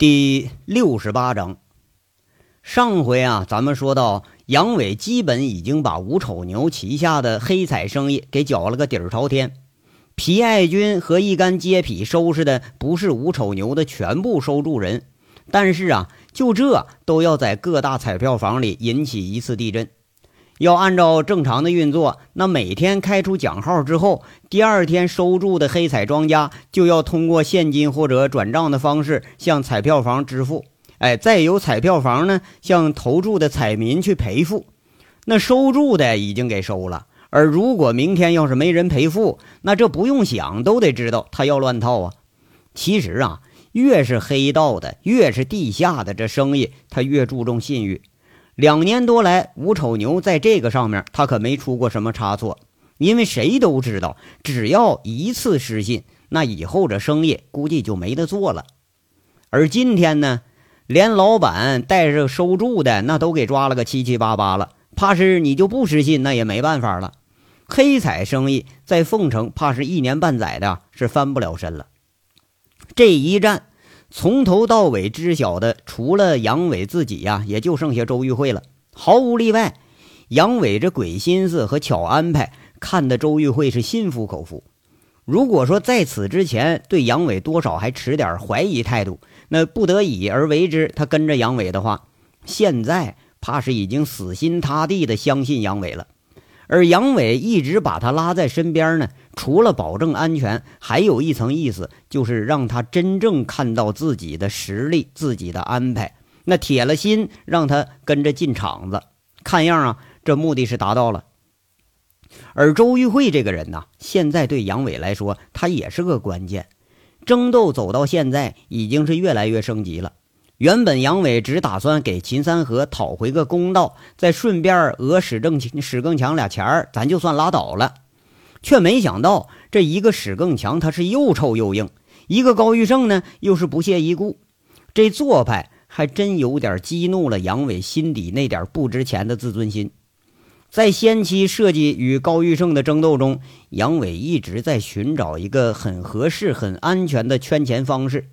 第六十八章，上回啊，咱们说到杨伟基本已经把吴丑牛旗下的黑彩生意给搅了个底儿朝天。皮爱军和一干街痞收拾的不是吴丑牛的全部收住人，但是啊，就这都要在各大彩票房里引起一次地震。要按照正常的运作，那每天开出奖号之后，第二天收注的黑彩庄家就要通过现金或者转账的方式向彩票房支付，哎，再由彩票房呢向投注的彩民去赔付。那收注的已经给收了，而如果明天要是没人赔付，那这不用想都得知道他要乱套啊。其实啊，越是黑道的，越是地下的这生意，他越注重信誉。两年多来，吴丑牛在这个上面他可没出过什么差错，因为谁都知道，只要一次失信，那以后这生意估计就没得做了。而今天呢，连老板带着收住的那都给抓了个七七八八了，怕是你就不失信，那也没办法了。黑彩生意在凤城，怕是一年半载的是翻不了身了。这一战。从头到尾知晓的，除了杨伟自己呀，也就剩下周玉慧了。毫无例外，杨伟这鬼心思和巧安排，看得周玉慧是心服口服。如果说在此之前对杨伟多少还持点怀疑态度，那不得已而为之，他跟着杨伟的话，现在怕是已经死心塌地的相信杨伟了。而杨伟一直把他拉在身边呢，除了保证安全，还有一层意思，就是让他真正看到自己的实力、自己的安排。那铁了心让他跟着进场子，看样啊，这目的是达到了。而周玉慧这个人呢，现在对杨伟来说，他也是个关键。争斗走到现在，已经是越来越升级了。原本杨伟只打算给秦三河讨回个公道，再顺便讹史正史更强俩钱儿，咱就算拉倒了。却没想到这一个史更强他是又臭又硬，一个高玉胜呢又是不屑一顾，这做派还真有点激怒了杨伟心底那点不值钱的自尊心。在先期设计与高玉胜的争斗中，杨伟一直在寻找一个很合适、很安全的圈钱方式。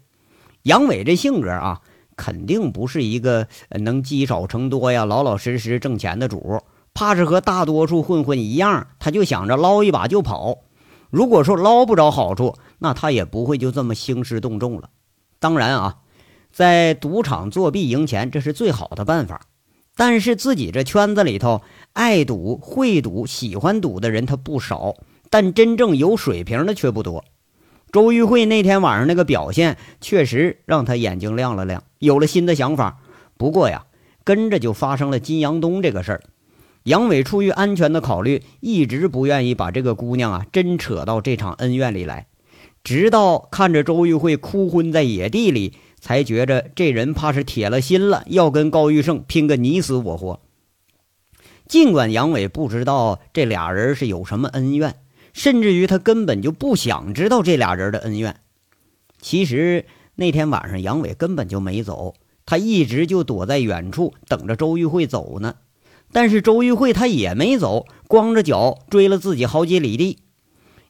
杨伟这性格啊。肯定不是一个能积少成多呀、老老实实挣钱的主，怕是和大多数混混一样，他就想着捞一把就跑。如果说捞不着好处，那他也不会就这么兴师动众了。当然啊，在赌场作弊赢钱，这是最好的办法。但是自己这圈子里头，爱赌、会赌、喜欢赌的人他不少，但真正有水平的却不多。周玉慧那天晚上那个表现，确实让他眼睛亮了亮，有了新的想法。不过呀，跟着就发生了金阳东这个事儿。杨伟出于安全的考虑，一直不愿意把这个姑娘啊真扯到这场恩怨里来。直到看着周玉慧哭昏在野地里，才觉着这人怕是铁了心了，要跟高玉胜拼个你死我活。尽管杨伟不知道这俩人是有什么恩怨。甚至于他根本就不想知道这俩人的恩怨。其实那天晚上杨伟根本就没走，他一直就躲在远处等着周玉慧走呢。但是周玉慧他也没走，光着脚追了自己好几里地。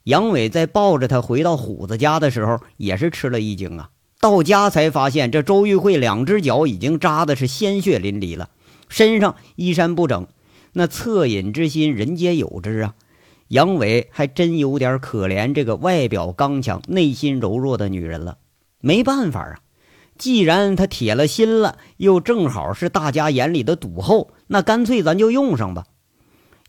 杨伟在抱着他回到虎子家的时候，也是吃了一惊啊！到家才发现这周玉慧两只脚已经扎的是鲜血淋漓了，身上衣衫不整，那恻隐之心人皆有之啊。杨伟还真有点可怜这个外表刚强、内心柔弱的女人了。没办法啊，既然她铁了心了，又正好是大家眼里的赌后，那干脆咱就用上吧。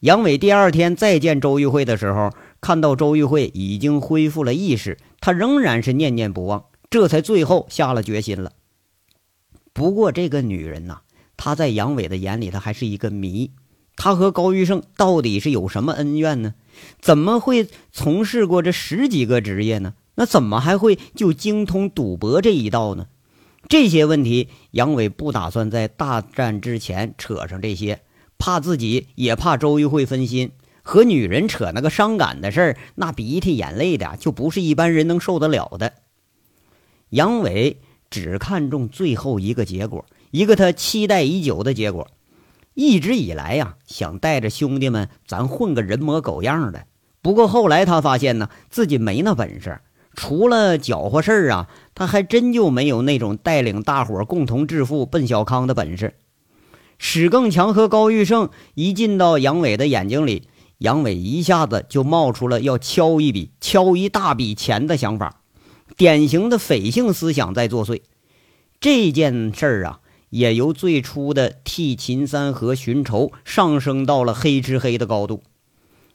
杨伟第二天再见周玉慧的时候，看到周玉慧已经恢复了意识，他仍然是念念不忘，这才最后下了决心了。不过这个女人呐，她在杨伟的眼里，她还是一个谜。她和高玉胜到底是有什么恩怨呢？怎么会从事过这十几个职业呢？那怎么还会就精通赌博这一道呢？这些问题，杨伟不打算在大战之前扯上这些，怕自己也怕周瑜会分心。和女人扯那个伤感的事儿，那鼻涕眼泪的就不是一般人能受得了的。杨伟只看重最后一个结果，一个他期待已久的结果。一直以来呀，想带着兄弟们咱混个人模狗样的。不过后来他发现呢，自己没那本事。除了搅和事儿啊，他还真就没有那种带领大伙共同致富、奔小康的本事。史更强和高玉胜一进到杨伟的眼睛里，杨伟一下子就冒出了要敲一笔、敲一大笔钱的想法，典型的匪性思想在作祟。这件事儿啊，也由最初的替秦三河寻仇上升到了黑吃黑的高度。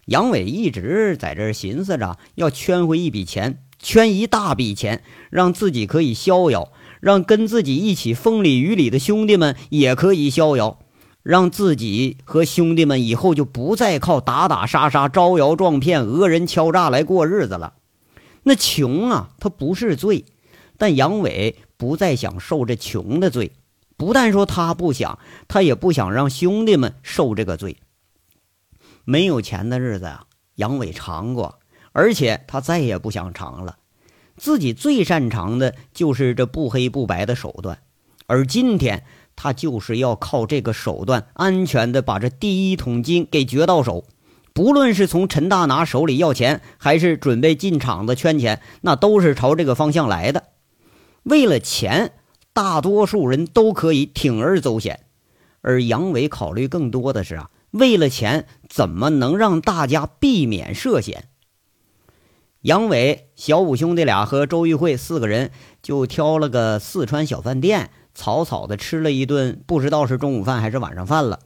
杨伟一直在这儿寻思着要圈回一笔钱，圈一大笔钱，让自己可以逍遥，让跟自己一起风里雨里的兄弟们也可以逍遥，让自己和兄弟们以后就不再靠打打杀杀、招摇撞骗、讹人敲诈来过日子了。那穷啊，它不是罪，但杨伟不再想受这穷的罪。不但说他不想，他也不想让兄弟们受这个罪。没有钱的日子呀，杨伟尝过，而且他再也不想尝了。自己最擅长的就是这不黑不白的手段，而今天他就是要靠这个手段，安全的把这第一桶金给掘到手。不论是从陈大拿手里要钱，还是准备进厂子圈钱，那都是朝这个方向来的。为了钱，大多数人都可以铤而走险，而杨伟考虑更多的是啊。为了钱，怎么能让大家避免涉险？杨伟、小五兄弟俩和周玉慧四个人就挑了个四川小饭店，草草的吃了一顿，不知道是中午饭还是晚上饭了。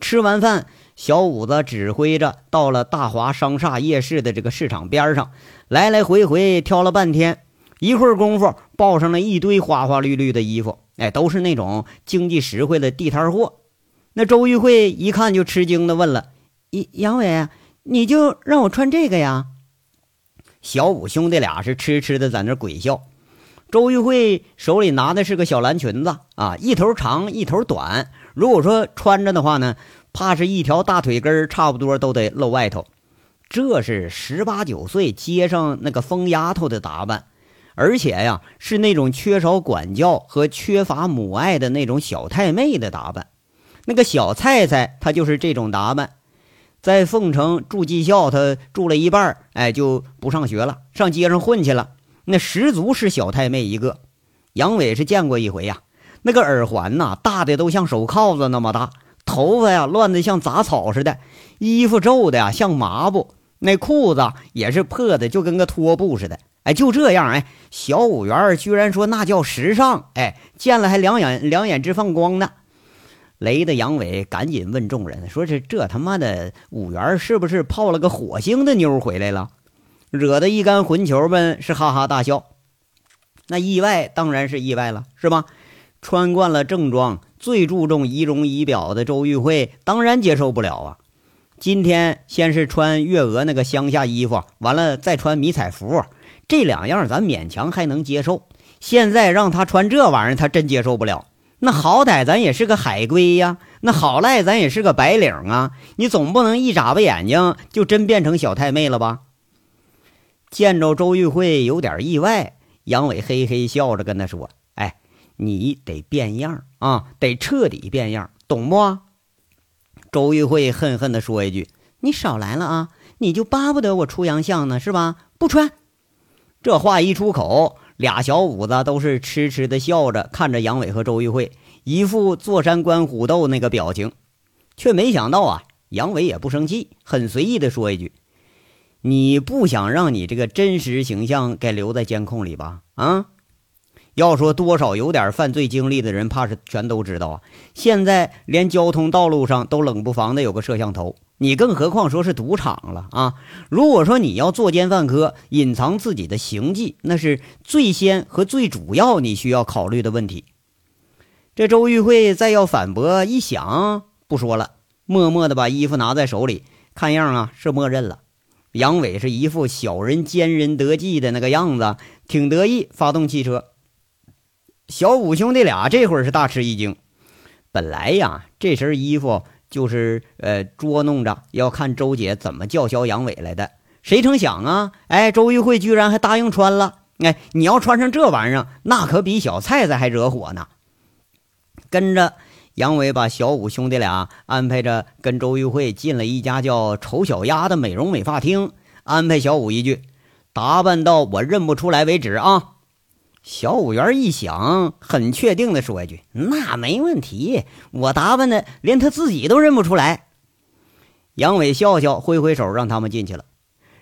吃完饭，小五子指挥着到了大华商厦夜市的这个市场边上，来来回回挑了半天，一会儿功夫抱上了一堆花花绿绿的衣服，哎，都是那种经济实惠的地摊货。那周玉慧一看就吃惊的问了：“杨杨伟，你就让我穿这个呀？”小五兄弟俩是痴痴的在那鬼笑。周玉慧手里拿的是个小蓝裙子啊，一头长一头短。如果说穿着的话呢，怕是一条大腿根差不多都得露外头。这是十八九岁街上那个疯丫头的打扮，而且呀，是那种缺少管教和缺乏母爱的那种小太妹的打扮。那个小菜菜，她就是这种打扮，在凤城住技校，她住了一半，哎，就不上学了，上街上混去了。那十足是小太妹一个。杨伟是见过一回呀，那个耳环呐，大的都像手铐子那么大，头发呀乱的像杂草似的，衣服皱的呀像麻布，那裤子也是破的，就跟个拖布似的。哎，就这样，哎，小五元居然说那叫时尚，哎，见了还两眼两眼直放光呢。雷的杨伟赶紧问众人：“说是这他妈的五元是不是泡了个火星的妞回来了？”惹得一干混球们是哈哈大笑。那意外当然是意外了，是吧？穿惯了正装、最注重仪容仪表的周玉慧当然接受不了啊！今天先是穿月娥那个乡下衣服，完了再穿迷彩服，这两样咱勉强还能接受。现在让他穿这玩意儿，他真接受不了。那好歹咱也是个海归呀，那好赖咱也是个白领啊，你总不能一眨巴眼睛就真变成小太妹了吧？见着周玉慧有点意外，杨伟嘿嘿笑着跟他说：“哎，你得变样啊，得彻底变样，懂不？”周玉慧恨恨地说一句：“你少来了啊，你就巴不得我出洋相呢，是吧？不穿。”这话一出口。俩小五子都是痴痴的笑着看着杨伟和周玉慧，一副坐山观虎斗那个表情，却没想到啊，杨伟也不生气，很随意的说一句：“你不想让你这个真实形象给留在监控里吧？啊？要说多少有点犯罪经历的人，怕是全都知道啊。现在连交通道路上都冷不防的有个摄像头。”你更何况说是赌场了啊！如果说你要作奸犯科、隐藏自己的行迹，那是最先和最主要你需要考虑的问题。这周玉慧再要反驳，一想不说了，默默的把衣服拿在手里，看样啊是默认了。杨伟是一副小人奸人得计的那个样子，挺得意，发动汽车。小五兄弟俩这会儿是大吃一惊，本来呀这身衣服。就是呃捉弄着要看周姐怎么叫嚣杨伟来的，谁成想啊？哎，周玉慧居然还答应穿了。哎，你要穿上这玩意儿，那可比小菜菜还惹火呢。跟着杨伟把小五兄弟俩安排着跟周玉慧进了一家叫丑小鸭的美容美发厅，安排小五一句：“打扮到我认不出来为止啊！小五元一想，很确定的说一句：“那没问题，我打扮的连他自己都认不出来。”杨伟笑笑，挥挥手，让他们进去了。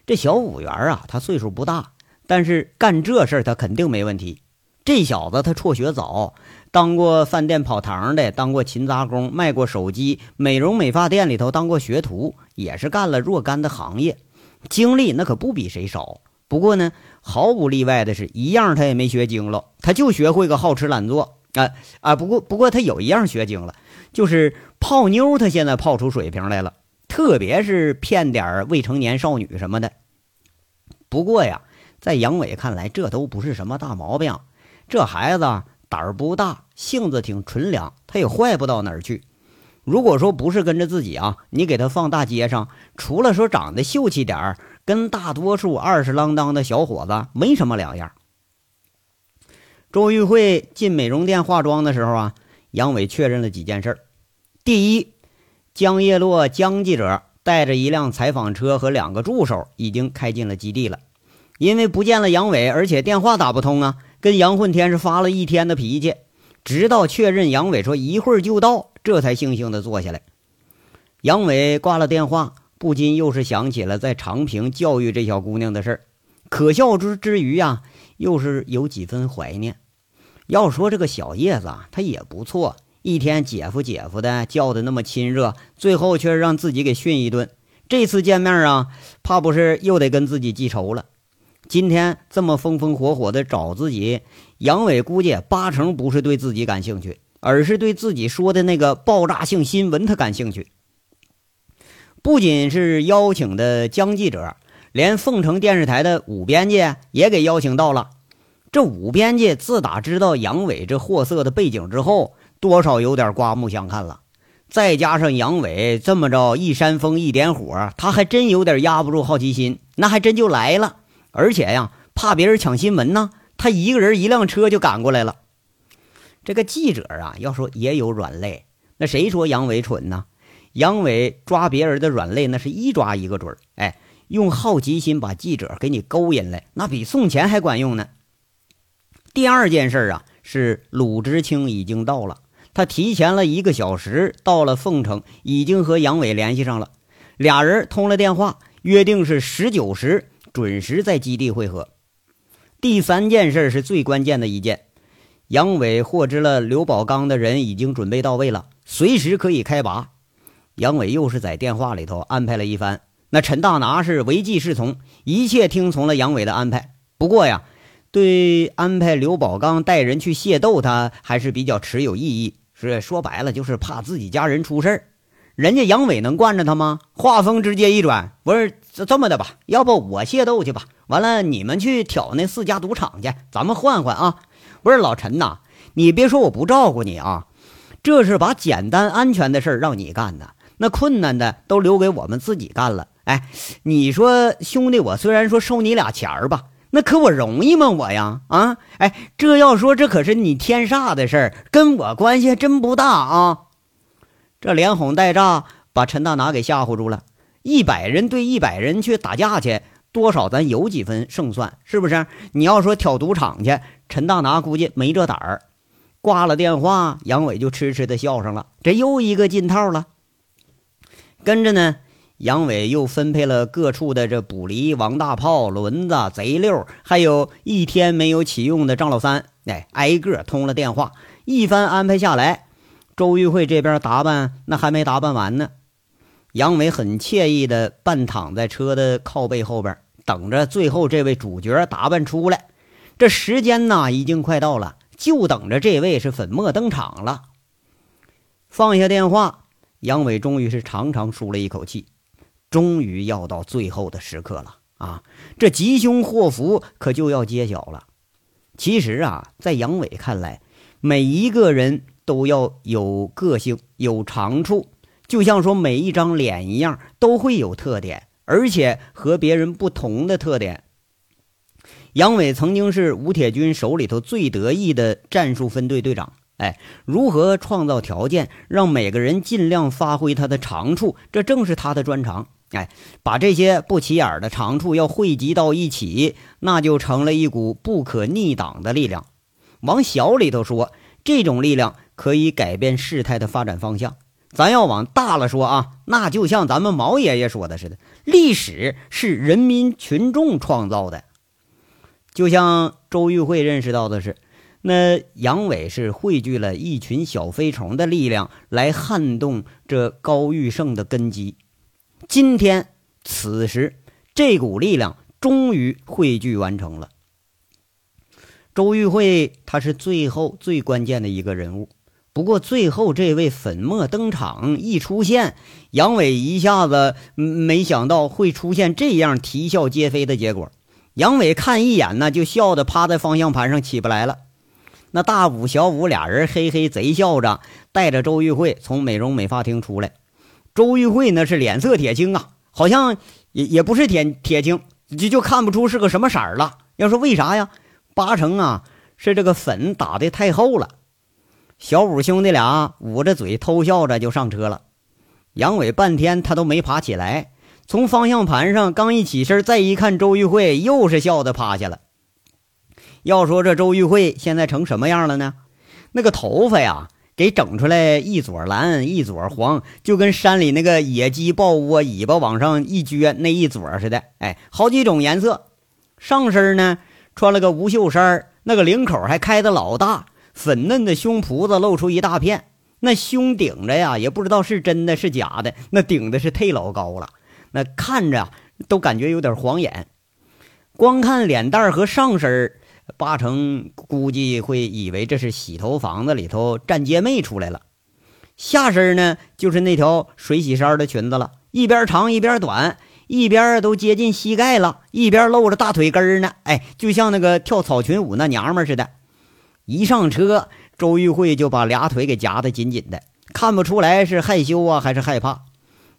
这小五元啊，他岁数不大，但是干这事他肯定没问题。这小子他辍学早，当过饭店跑堂的，当过勤杂工，卖过手机，美容美发店里头当过学徒，也是干了若干的行业，经历那可不比谁少。不过呢，毫不例外的是一样，他也没学精了，他就学会个好吃懒做啊啊！不过不过他有一样学精了，就是泡妞，他现在泡出水平来了，特别是骗点未成年少女什么的。不过呀，在杨伟看来，这都不是什么大毛病。这孩子胆儿不大，性子挺纯良，他也坏不到哪儿去。如果说不是跟着自己啊，你给他放大街上，除了说长得秀气点儿。跟大多数二十郎当的小伙子没什么两样。周玉慧进美容店化妆的时候啊，杨伟确认了几件事第一，江叶落江记者带着一辆采访车和两个助手已经开进了基地了。因为不见了杨伟，而且电话打不通啊，跟杨混天是发了一天的脾气，直到确认杨伟说一会儿就到，这才悻悻的坐下来。杨伟挂了电话。不禁又是想起了在长平教育这小姑娘的事儿，可笑之之余呀，又是有几分怀念。要说这个小叶子啊，她也不错，一天姐夫姐夫的叫的那么亲热，最后却让自己给训一顿。这次见面啊，怕不是又得跟自己记仇了。今天这么风风火火的找自己，杨伟估计八成不是对自己感兴趣，而是对自己说的那个爆炸性新闻他感兴趣。不仅是邀请的江记者，连凤城电视台的武编辑也给邀请到了。这武编辑自打知道杨伟这货色的背景之后，多少有点刮目相看了。再加上杨伟这么着一扇风一点火，他还真有点压不住好奇心，那还真就来了。而且呀，怕别人抢新闻呢，他一个人一辆车就赶过来了。这个记者啊，要说也有软肋，那谁说杨伟蠢呢？杨伟抓别人的软肋，那是一抓一个准儿。哎，用好奇心把记者给你勾引来，那比送钱还管用呢。第二件事啊，是鲁知青已经到了，他提前了一个小时到了凤城，已经和杨伟联系上了，俩人通了电话，约定是十九时准时在基地会合。第三件事是最关键的一件，杨伟获知了刘宝刚的人已经准备到位了，随时可以开拔。杨伟又是在电话里头安排了一番，那陈大拿是唯计是从，一切听从了杨伟的安排。不过呀，对安排刘宝刚带人去械斗，他还是比较持有异议。是说白了，就是怕自己家人出事儿。人家杨伟能惯着他吗？话锋直接一转，不是这么的吧？要不我械斗去吧？完了，你们去挑那四家赌场去，咱们换换啊！不是老陈呐，你别说我不照顾你啊，这是把简单安全的事儿让你干的。那困难的都留给我们自己干了。哎，你说兄弟，我虽然说收你俩钱儿吧，那可我容易吗？我呀，啊，哎，这要说这可是你天煞的事儿，跟我关系真不大啊。这连哄带诈，把陈大拿给吓唬住了。一百人对一百人去打架去，多少咱有几分胜算，是不是？你要说挑赌场去，陈大拿估计没这胆儿。挂了电话，杨伟就痴痴的笑上了。这又一个进套了。跟着呢，杨伟又分配了各处的这捕离、王大炮、轮子、贼六，还有一天没有启用的张老三，哎，挨个通了电话。一番安排下来，周玉慧这边打扮那还没打扮完呢。杨伟很惬意的半躺在车的靠背后边，等着最后这位主角打扮出来。这时间呢已经快到了，就等着这位是粉墨登场了。放下电话。杨伟终于是长长舒了一口气，终于要到最后的时刻了啊！这吉凶祸福可就要揭晓了。其实啊，在杨伟看来，每一个人都要有个性、有长处，就像说每一张脸一样，都会有特点，而且和别人不同的特点。杨伟曾经是吴铁军手里头最得意的战术分队队长。哎，如何创造条件让每个人尽量发挥他的长处？这正是他的专长。哎，把这些不起眼的长处要汇集到一起，那就成了一股不可逆挡的力量。往小里头说，这种力量可以改变事态的发展方向；咱要往大了说啊，那就像咱们毛爷爷说的似的，历史是人民群众创造的。就像周玉慧认识到的是，那杨伟是汇聚了一群小飞虫的力量来撼动这高玉胜的根基。今天，此时，这股力量终于汇聚完成了。周玉慧，他是最后最关键的一个人物。不过，最后这位粉墨登场一出现，杨伟一下子没想到会出现这样啼笑皆非的结果。杨伟看一眼呢，就笑得趴在方向盘上起不来了。那大武、小武俩人嘿嘿贼笑着，带着周玉慧从美容美发厅出来。周玉慧那是脸色铁青啊，好像也也不是铁铁青，就就看不出是个什么色儿了。要说为啥呀？八成啊是这个粉打的太厚了。小五兄弟俩捂着嘴偷笑着就上车了。杨伟半天他都没爬起来，从方向盘上刚一起身，再一看周玉慧，又是笑的趴下了。要说这周玉慧现在成什么样了呢？那个头发呀。给整出来一撮蓝一撮黄，就跟山里那个野鸡抱窝尾巴往上一撅那一撮似的。哎，好几种颜色。上身呢穿了个无袖衫，那个领口还开的老大，粉嫩的胸脯子露出一大片。那胸顶着呀，也不知道是真的是假的，那顶的是忒老高了，那看着都感觉有点晃眼。光看脸蛋和上身八成估计会以为这是洗头房子里头站街妹出来了，下身呢就是那条水洗衫的裙子了，一边长一边短，一边都接近膝盖了，一边露着大腿根呢。哎，就像那个跳草裙舞那娘们似的。一上车，周玉慧就把俩腿给夹得紧紧的，看不出来是害羞啊还是害怕。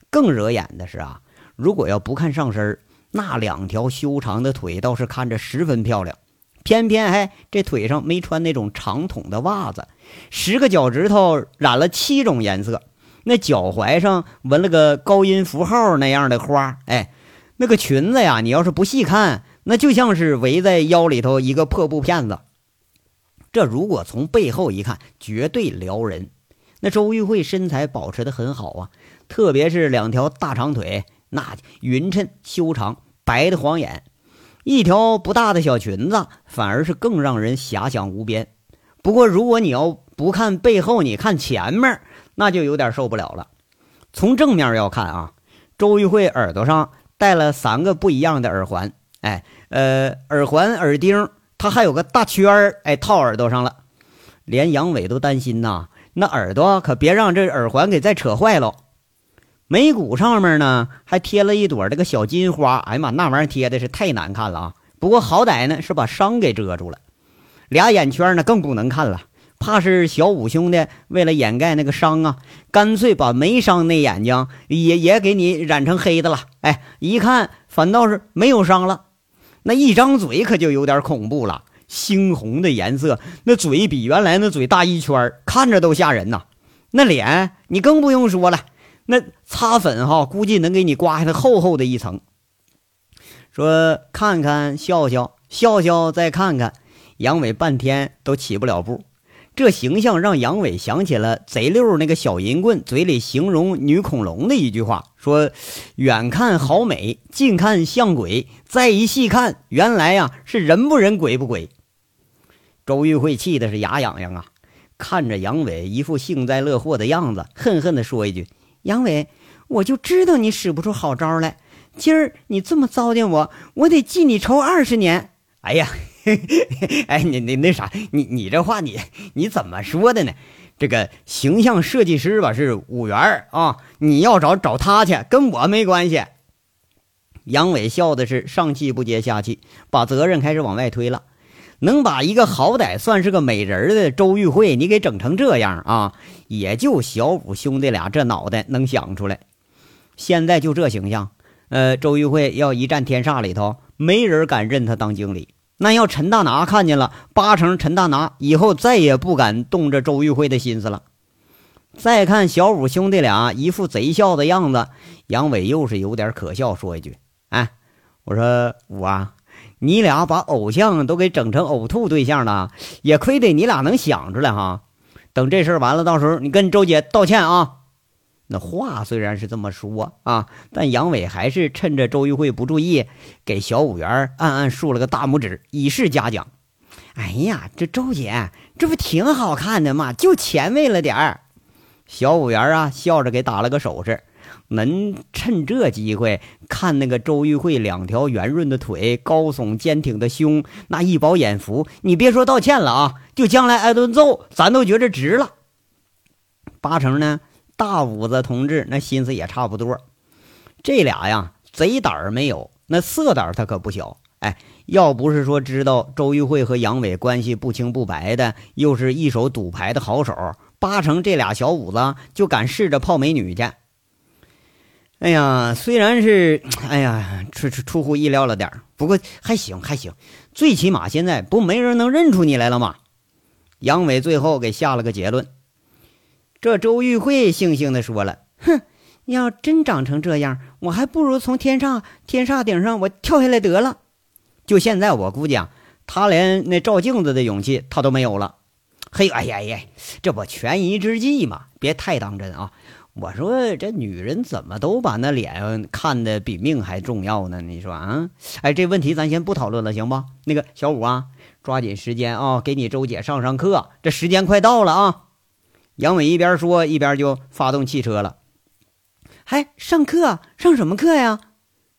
更惹眼的是啊，如果要不看上身，那两条修长的腿倒是看着十分漂亮。偏偏还这腿上没穿那种长筒的袜子，十个脚趾头染了七种颜色，那脚踝上纹了个高音符号那样的花，哎，那个裙子呀，你要是不细看，那就像是围在腰里头一个破布片子。这如果从背后一看，绝对撩人。那周玉慧身材保持的很好啊，特别是两条大长腿，那匀称修长，白的晃眼。一条不大的小裙子，反而是更让人遐想无边。不过，如果你要不看背后，你看前面，那就有点受不了了。从正面要看啊，周玉慧耳朵上戴了三个不一样的耳环，哎，呃，耳环、耳钉，它还有个大圈，哎，套耳朵上了。连杨伟都担心呐，那耳朵可别让这耳环给再扯坏了。眉骨上面呢，还贴了一朵这个小金花。哎呀妈，那玩意儿贴的是太难看了啊！不过好歹呢是把伤给遮住了。俩眼圈呢更不能看了，怕是小五兄弟为了掩盖那个伤啊，干脆把没伤那眼睛也也给你染成黑的了。哎，一看反倒是没有伤了。那一张嘴可就有点恐怖了，猩红的颜色，那嘴比原来那嘴大一圈，看着都吓人呐。那脸你更不用说了。那擦粉哈，估计能给你刮下来厚厚的一层。说看看笑笑笑笑再看看，杨伟半天都起不了步。这形象让杨伟想起了贼溜那个小银棍嘴里形容女恐龙的一句话：说远看好美，近看像鬼，再一细看，原来呀是人不人鬼不鬼。周玉慧气的是牙痒痒啊，看着杨伟一副幸灾乐祸的样子，恨恨地说一句。杨伟，我就知道你使不出好招来。今儿你这么糟践我，我得记你仇二十年。哎呀，哎，你你那啥，你你这话你你怎么说的呢？这个形象设计师吧是五元啊，你要找找他去，跟我没关系。杨伟笑的是上气不接下气，把责任开始往外推了。能把一个好歹算是个美人的周玉慧，你给整成这样啊？也就小五兄弟俩这脑袋能想出来。现在就这形象，呃，周玉慧要一战天煞里头，没人敢认他当经理。那要陈大拿看见了，八成陈大拿以后再也不敢动这周玉慧的心思了。再看小五兄弟俩一副贼笑的样子，杨伟又是有点可笑，说一句：“哎，我说五啊，你俩把偶像都给整成呕吐对象了，也亏得你俩能想出来哈。等这事儿完了，到时候你跟周姐道歉啊。”那话虽然是这么说啊，但杨伟还是趁着周玉慧不注意，给小五元暗暗竖了个大拇指，以示嘉奖。哎呀，这周姐这不挺好看的嘛？就前卫了点儿。小五元啊，笑着给打了个手势。能趁这机会看那个周玉慧两条圆润的腿、高耸坚挺的胸、那一饱眼福，你别说道歉了啊，就将来挨顿揍，咱都觉着值了。八成呢。大五子同志那心思也差不多，这俩呀贼胆儿没有，那色胆儿他可不小。哎，要不是说知道周玉慧和杨伟关系不清不白的，又是一手赌牌的好手，八成这俩小五子就敢试着泡美女去。哎呀，虽然是哎呀出出出乎意料了点，不过还行还行，最起码现在不没人能认出你来了吗？杨伟最后给下了个结论。这周玉慧悻悻地说了：“哼，要真长成这样，我还不如从天上天煞顶上我跳下来得了。就现在，我估计啊，他连那照镜子的勇气他都没有了。嘿，哎呀呀，这不权宜之计嘛，别太当真啊。我说这女人怎么都把那脸看得比命还重要呢？你说啊？哎，这问题咱先不讨论了，行不？那个小五啊，抓紧时间啊，给你周姐上上课，这时间快到了啊。”杨伟一边说，一边就发动汽车了。还上课？上什么课呀？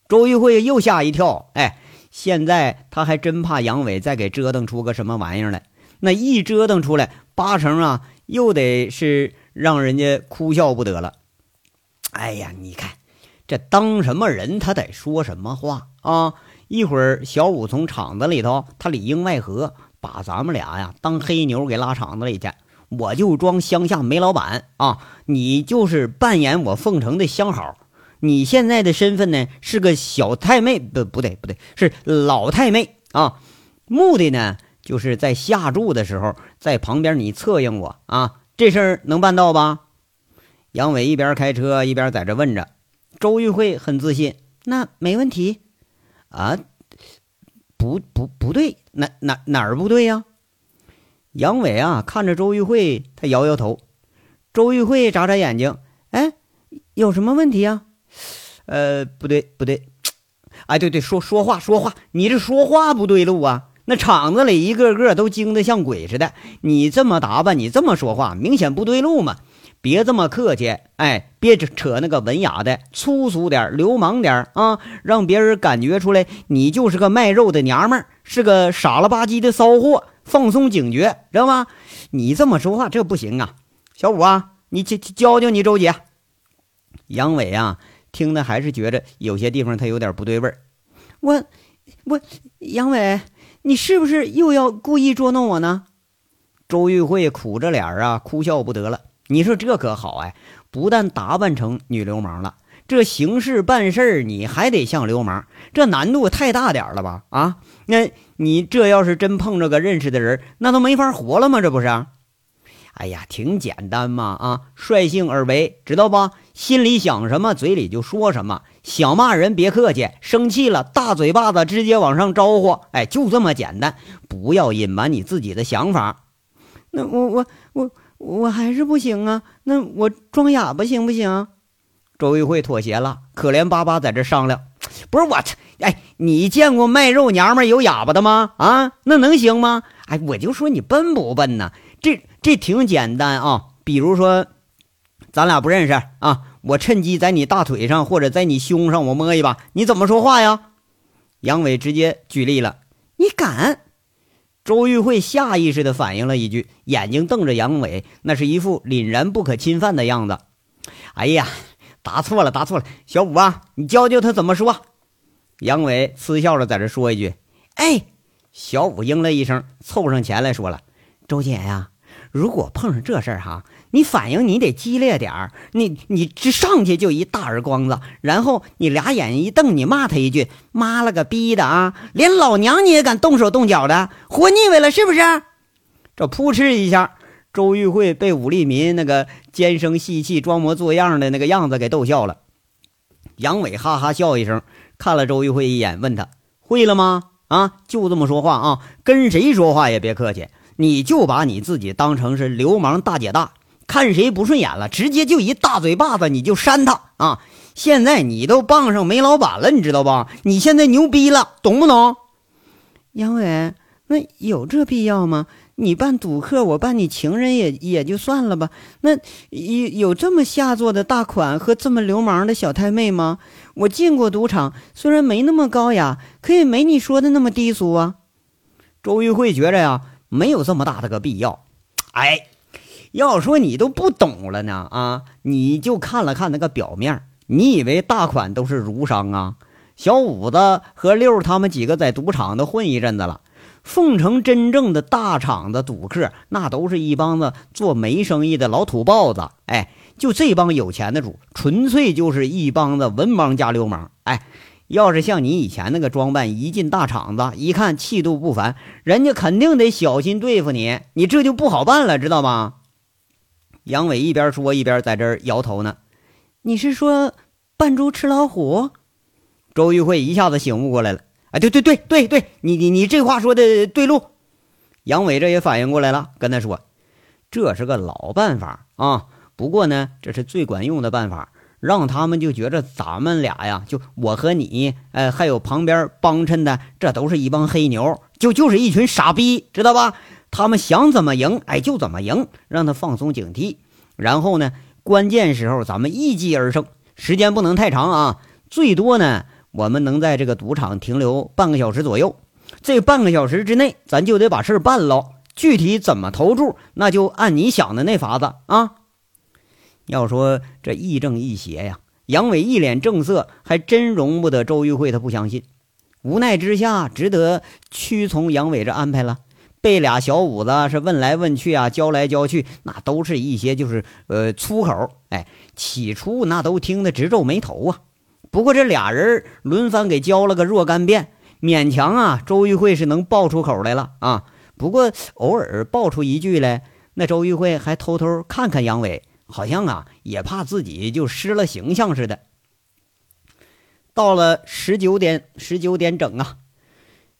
周玉慧又吓一跳。哎，现在她还真怕杨伟再给折腾出个什么玩意儿来。那一折腾出来，八成啊，又得是让人家哭笑不得了。哎呀，你看这当什么人，他得说什么话啊？一会儿小五从厂子里头，他里应外合，把咱们俩呀当黑牛给拉厂子里去。我就装乡下煤老板啊，你就是扮演我凤城的相好。你现在的身份呢是个小太妹，不不对不对，是老太妹啊。目的呢就是在下注的时候，在旁边你策应我啊。这事儿能办到吧？杨伟一边开车一边在这问着。周玉慧很自信，那没问题啊。不不不对，哪哪哪儿不对呀？杨伟啊，看着周玉慧，他摇摇头。周玉慧眨眨眼睛，哎，有什么问题啊？呃，不对，不对，哎，对对，说说话说话，你这说话不对路啊！那厂子里一个个都精得像鬼似的，你这么打扮，你这么说话，明显不对路嘛！别这么客气，哎，别扯那个文雅的，粗俗点，流氓点啊，让别人感觉出来你就是个卖肉的娘们儿，是个傻了吧唧的骚货。放松警觉，知道吗？你这么说话，这不行啊！小五啊，你教教教你周姐。杨伟啊，听的还是觉着有些地方他有点不对味儿。我我，杨伟，你是不是又要故意捉弄我呢？周玉慧苦着脸啊，哭笑不得了。你说这可好哎，不但打扮成女流氓了。这行事办事你还得像流氓，这难度太大点了吧？啊，那你这要是真碰着个认识的人，那都没法活了吗？这不是？哎呀，挺简单嘛！啊，率性而为，知道吧？心里想什么，嘴里就说什么。想骂人别客气，生气了大嘴巴子直接往上招呼。哎，就这么简单，不要隐瞒你自己的想法。那我我我我还是不行啊！那我装哑巴行不行？周玉慧妥协了，可怜巴巴在这商量。不是我，哎，你见过卖肉娘们有哑巴的吗？啊，那能行吗？哎，我就说你笨不笨呢？这这挺简单啊。比如说，咱俩不认识啊，我趁机在你大腿上或者在你胸上我摸一把，你怎么说话呀？杨伟直接举例了，你敢？周玉慧下意识的反应了一句，眼睛瞪着杨伟，那是一副凛然不可侵犯的样子。哎呀！答错了，答错了，小五啊，你教教他怎么说。杨伟嗤笑着在这说一句：“哎。”小五应了一声，凑上前来说了：“周姐呀，如果碰上这事儿哈，你反应你得激烈点儿，你你这上去就一大耳光子，然后你俩眼一瞪，你骂他一句‘妈了个逼的啊！’连老娘你也敢动手动脚的，活腻歪了是不是？”这扑哧一下。周玉慧被武立民那个尖声细气、装模作样的那个样子给逗笑了。杨伟哈哈笑一声，看了周玉慧一眼，问他会了吗？啊，就这么说话啊，跟谁说话也别客气，你就把你自己当成是流氓大姐大，看谁不顺眼了，直接就一大嘴巴子你就扇他啊！现在你都傍上煤老板了，你知道吧？你现在牛逼了，懂不懂？杨伟，那有这必要吗？你扮赌客，我扮你情人也也就算了吧。那有有这么下作的大款和这么流氓的小太妹吗？我进过赌场，虽然没那么高雅，可也没你说的那么低俗啊。周玉慧觉着呀，没有这么大的个必要。哎，要说你都不懂了呢啊，你就看了看那个表面，你以为大款都是儒商啊？小五子和六他们几个在赌场都混一阵子了。凤城真正的大厂子赌客，那都是一帮子做煤生意的老土包子。哎，就这帮有钱的主，纯粹就是一帮子文盲加流氓。哎，要是像你以前那个装扮，一进大厂子，一看气度不凡，人家肯定得小心对付你，你这就不好办了，知道吗？杨伟一边说一边在这儿摇头呢。你是说扮猪吃老虎？周玉慧一下子醒悟过来了。哎，对对对对对，你你你这话说的对路。杨伟这也反应过来了，跟他说：“这是个老办法啊，不过呢，这是最管用的办法，让他们就觉着咱们俩呀，就我和你，哎，还有旁边帮衬的，这都是一帮黑牛，就就是一群傻逼，知道吧？他们想怎么赢，哎，就怎么赢，让他放松警惕。然后呢，关键时候咱们一击而胜，时间不能太长啊，最多呢。”我们能在这个赌场停留半个小时左右，这半个小时之内，咱就得把事儿办了。具体怎么投注，那就按你想的那法子啊。要说这亦正亦邪呀，杨伟一脸正色，还真容不得周玉慧，他不相信。无奈之下，只得屈从杨伟这安排了。被俩小五子是问来问去啊，教来教去，那都是一些就是呃粗口。哎，起初那都听得直皱眉头啊。不过这俩人轮番给教了个若干遍，勉强啊，周玉慧是能爆出口来了啊。不过偶尔爆出一句来，那周玉慧还偷偷看看杨伟，好像啊也怕自己就失了形象似的。到了十九点十九点整啊，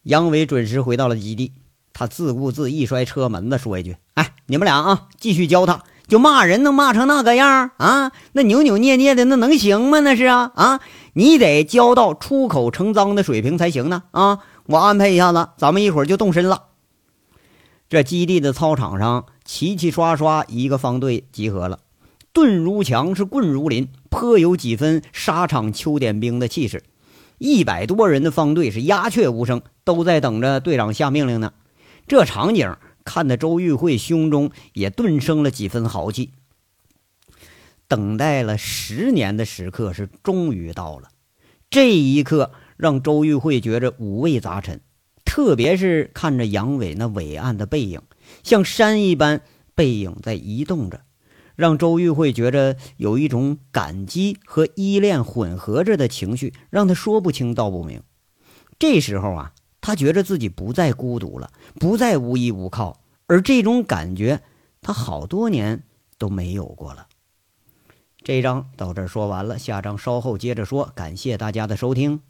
杨伟准时回到了基地，他自顾自一摔车门子，说一句：“哎，你们俩啊，继续教他。”就骂人能骂成那个样啊？那扭扭捏捏的那能行吗？那是啊啊！你得教到出口成脏的水平才行呢啊！我安排一下子，咱们一会儿就动身了。这基地的操场上，齐齐刷刷一个方队集合了，盾如墙，是棍如林，颇有几分沙场秋点兵的气势。一百多人的方队是鸦雀无声，都在等着队长下命令呢。这场景。看得周玉慧胸中也顿生了几分豪气。等待了十年的时刻是终于到了，这一刻让周玉慧觉着五味杂陈，特别是看着杨伟那伟岸的背影，像山一般背影在移动着，让周玉慧觉着有一种感激和依恋混合着的情绪，让他说不清道不明。这时候啊。他觉着自己不再孤独了，不再无依无靠，而这种感觉他好多年都没有过了。这章到这儿说完了，下章稍后接着说。感谢大家的收听。